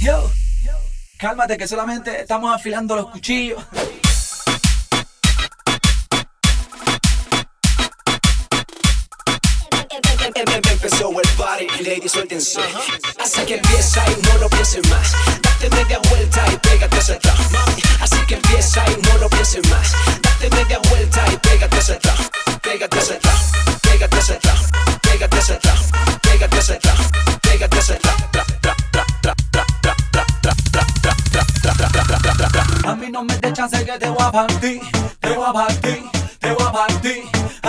Yo, cálmate que solamente estamos afilando los cuchillos. Empezó el party, ladies suéltense. Así que empieza y no lo piensen más. Date media vuelta y chance que te voy a partir, te voy a partir, te voy a partir.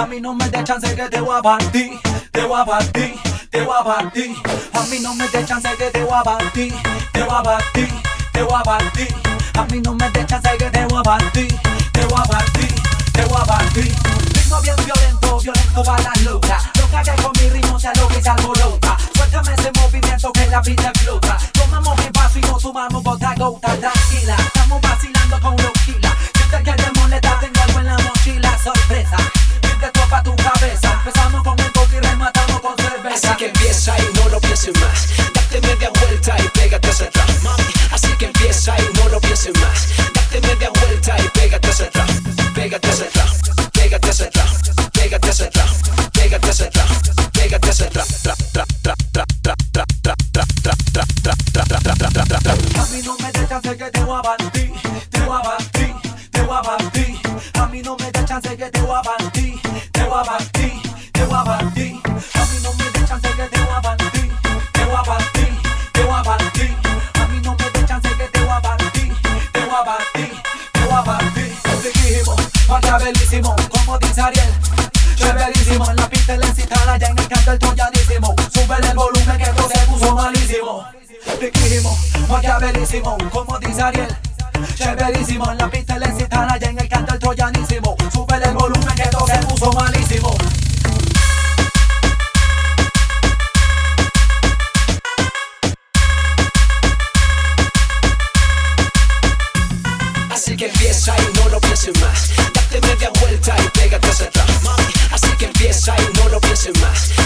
Mí no me dé chance que te voy a partir, te voy a partir, te voy a partir. No me dé chance que te voy a partir, te voy a partir, te voy a partir. No me dé chance que te voy a te voy a te voy a. Ritmo bien violento, violento para la loca. Loca que con mi ritmo se aloca y se alborota. Suéltame ese movimiento que la vida explota. Tomamos el paso y nos sumamos gota a gota. Tranquila, A mí no me dé chance que te voy a partir, te voy a partir, te voy a partir. Maquiavelísimo, como dice Ariel. Chéverísimo, en la pista incitada, ya en el canto el troyanísimo. Súbele el volumen que esto se puso malísimo. Riquísimo, maquiavelísimo, como dice Ariel. Chéverísimo, en la pista incitada, ya en el canto el troyanísimo. Súbele el volumen que esto se puso malísimo. Así que empieza y no lo pienses más Date media vuelta y pégate hacia atrás Así que empieza y no lo pienses más